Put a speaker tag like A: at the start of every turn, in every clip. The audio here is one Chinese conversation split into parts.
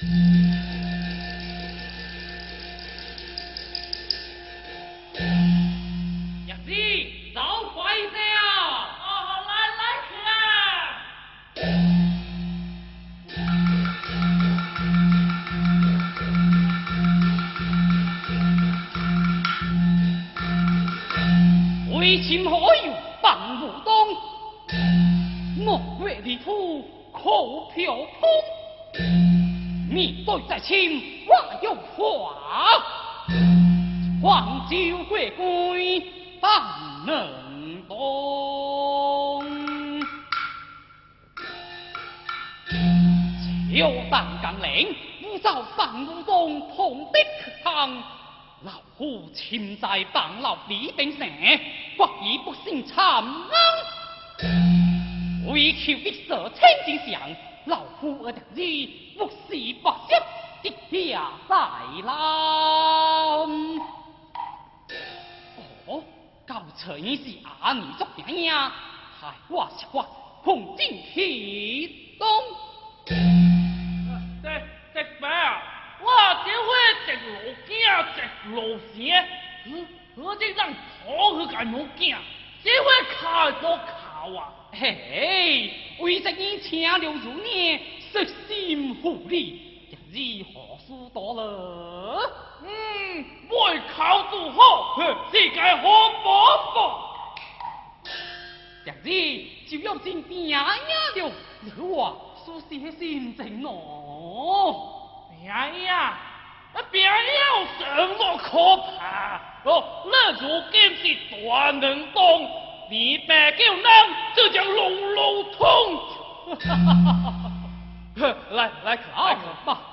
A: 兄弟，走快些啊！
B: 好，好，来，来，去。
A: 为钱何用办无当，莫为利途靠票通。面对在亲，我有话。黄州回归，方能懂。秋当岗岭，乌遭半路中痛的磕。老虎千在半楼里定生，国已不幸惨。为求一色千金响，老夫而得你，不是白捡的下大老。哦，到找是阿弥陀爷爷，害我实话奉承虚东。
B: 这这把啊，我这回直落惊，直落邪，好一阵去盖木惊，这回卡都卡。
A: 嘿！嘿，为着你请了如念悉心护理，日子何时多了？
B: 嗯，外靠做好，世界好麻烦。
A: 今日就要进病呀了，你我苏写心情哦。
B: 哎呀，那病有什么可怕？哦，那如今是大能动。你别给我，这叫龙龙通。
A: 来 来，看看个。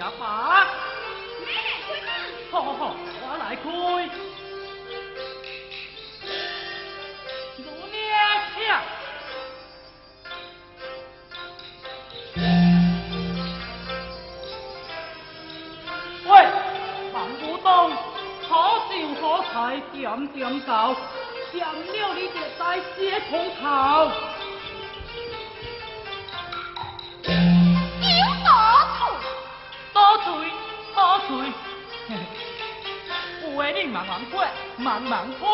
B: 也罢。好好好，我来开。姑娘，请。喂，唐武东，好酒好菜点点搞，点了你就在街空头。慢慢跪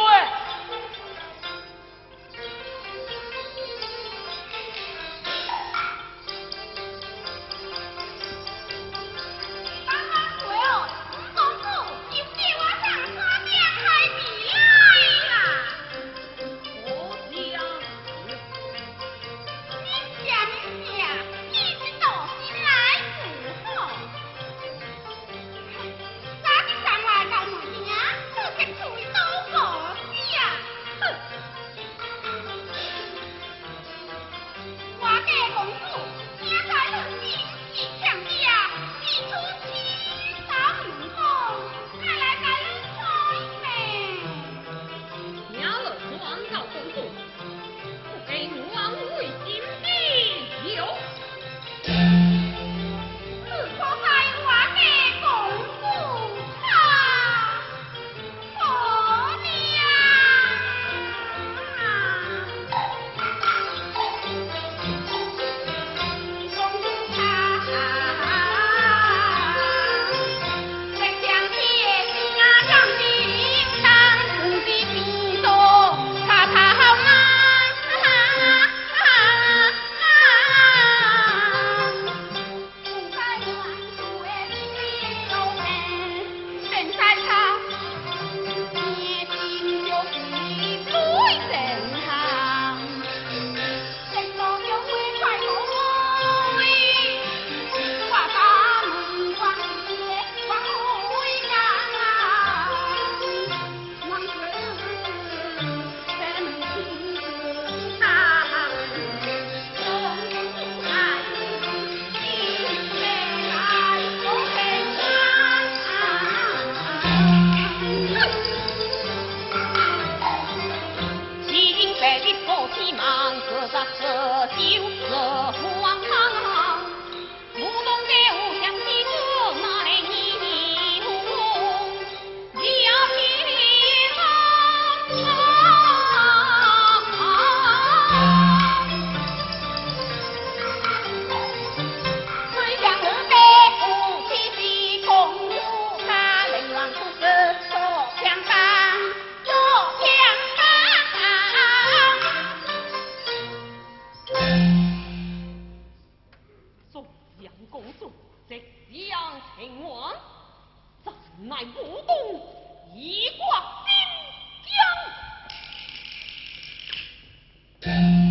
C: 秦王怎奈不公已挂新疆